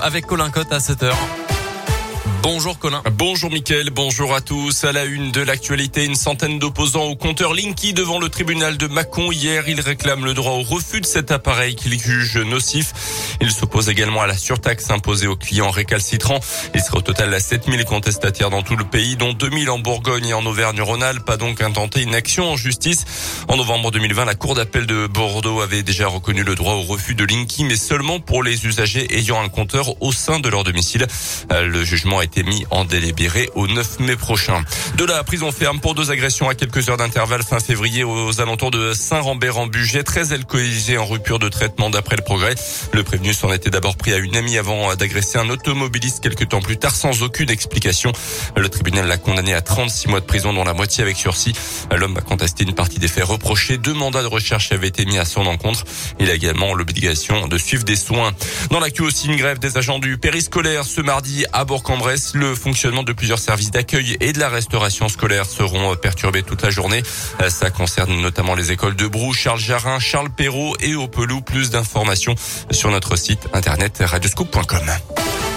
Avec Colin Cotte à 7h. Bonjour Colin. Bonjour Mickaël, bonjour à tous. À la une de l'actualité, une centaine d'opposants au compteur Linky devant le tribunal de Mâcon. Hier, ils réclament le droit au refus de cet appareil qu'ils jugent nocif. Ils s'opposent également à la surtaxe imposée aux clients récalcitrants. Il sera au total à 7000 contestataires dans tout le pays, dont 2000 en Bourgogne et en Auvergne-Rhône-Alpes, a donc intenté une action en justice. En novembre 2020, la Cour d'appel de Bordeaux avait déjà reconnu le droit au refus de Linky, mais seulement pour les usagers ayant un compteur au sein de leur domicile. Le jugement été mis en délibéré au 9 mai prochain. De la prison ferme pour deux agressions à quelques heures d'intervalle fin février aux alentours de Saint-Rambert en budget, très alcoolisé en rupture de traitement d'après le progrès. Le prévenu s'en était d'abord pris à une amie avant d'agresser un automobiliste quelques temps plus tard sans aucune explication. Le tribunal l'a condamné à 36 mois de prison dont la moitié avec sursis. L'homme a contesté une partie des faits reprochés. Deux mandats de recherche avaient été mis à son encontre. Il a également l'obligation de suivre des soins. Dans l'actu aussi, une grève des agents du périscolaire ce mardi à Bourg-en-Bresse. Le fonctionnement de plusieurs services d'accueil et de la restauration scolaire seront perturbés toute la journée. Ça concerne notamment les écoles de Brou, Charles Jarin, Charles Perrault et Opelou. Plus d'informations sur notre site internet radioscoop.com.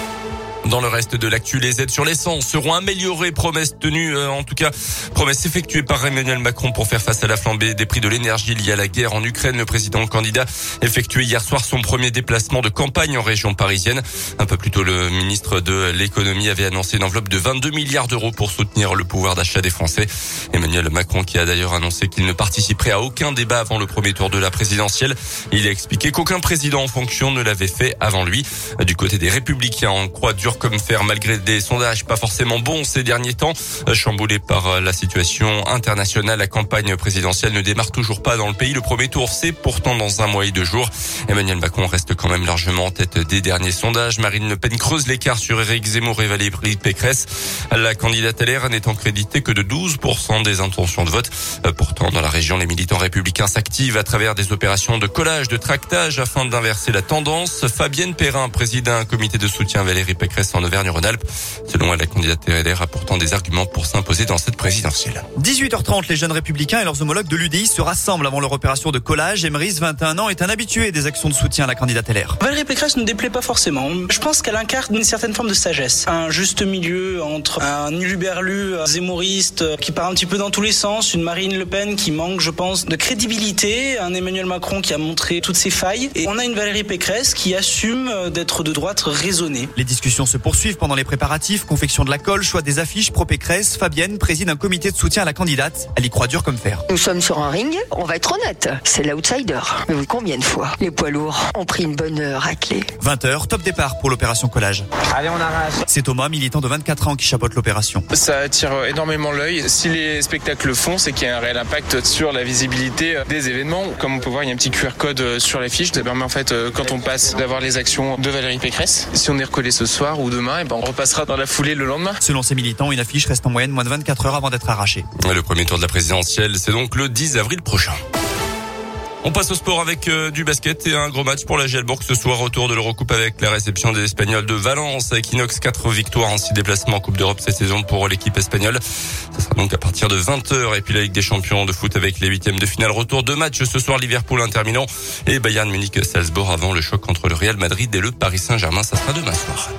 Dans le reste de l'actu, les aides sur l'essence seront améliorées. Promesse tenue, euh, en tout cas, promesse effectuée par Emmanuel Macron pour faire face à la flambée des prix de l'énergie liée à la guerre en Ukraine. Le président candidat effectué hier soir son premier déplacement de campagne en région parisienne. Un peu plus tôt, le ministre de l'économie avait annoncé une enveloppe de 22 milliards d'euros pour soutenir le pouvoir d'achat des Français. Emmanuel Macron qui a d'ailleurs annoncé qu'il ne participerait à aucun débat avant le premier tour de la présidentielle. Il a expliqué qu'aucun président en fonction ne l'avait fait avant lui. Du côté des républicains, en croix comme faire malgré des sondages pas forcément bons ces derniers temps. Chamboulé par la situation internationale, la campagne présidentielle ne démarre toujours pas dans le pays. Le premier tour, c'est pourtant dans un mois et deux jours. Emmanuel Macron reste quand même largement en tête des derniers sondages. Marine Le Pen creuse l'écart sur Éric Zemmour et Valérie Pécresse. La candidate LR n'étant créditée que de 12% des intentions de vote. Pourtant, dans la région, les militants républicains s'activent à travers des opérations de collage, de tractage afin d'inverser la tendance. Fabienne Perrin préside un comité de soutien à Valérie Pécresse en Auvergne-Rhône-Alpes. Selon elle, la candidate LR a pourtant des arguments pour s'imposer dans cette présidentielle. 18h30, les jeunes républicains et leurs homologues de l'UDI se rassemblent avant leur opération de collage. Emeris, 21 ans, est un habitué des actions de soutien à la candidate LR. Valérie Pécresse ne déplaît pas forcément. Je pense qu'elle incarne une certaine forme de sagesse. Un juste milieu entre un uluberlu zémouriste qui part un petit peu dans tous les sens, une Marine Le Pen qui manque, je pense, de crédibilité, un Emmanuel Macron qui a montré toutes ses failles, et on a une Valérie Pécresse qui assume d'être de droite raisonnée. Les discussions se poursuivent pendant les préparatifs, confection de la colle, choix des affiches, pro Pécresse. Fabienne préside un comité de soutien à la candidate. Elle y croit dur comme fer. Nous sommes sur un ring, on va être honnête, c'est l'outsider. Mais oui, combien de fois les poids lourds ont pris une bonne raclée 20h, top départ pour l'opération collage. Allez, on arrache. C'est Thomas, militant de 24 ans, qui chapeaute l'opération. Ça attire énormément l'œil. Si les spectacles le font, c'est qu'il y a un réel impact sur la visibilité des événements. Comme on peut voir, il y a un petit QR code sur l'affiche. Ça permet en fait, quand on passe, d'avoir les actions de Valérie Pécresse. Si on est recollé ce soir ou demain, et ben on repassera dans la foulée le lendemain. Selon ces militants, une affiche reste en moyenne moins de 24 heures avant d'être arrachée. Le premier tour de la présidentielle, c'est donc le 10 avril prochain. On passe au sport avec euh, du basket et un gros match pour la Gielbourg ce soir. Retour de l'Eurocoupe avec la réception des Espagnols de Valence. Equinox, 4 victoires en 6 déplacements en Coupe d'Europe cette saison pour l'équipe espagnole. Ce sera donc à partir de 20h. Et puis la Ligue des Champions de foot avec les huitièmes de finale. Retour de match ce soir. Liverpool, Inter Milan et Bayern Munich, Salzbourg avant le choc entre le Real Madrid et le Paris Saint-Germain. Ça sera demain soir.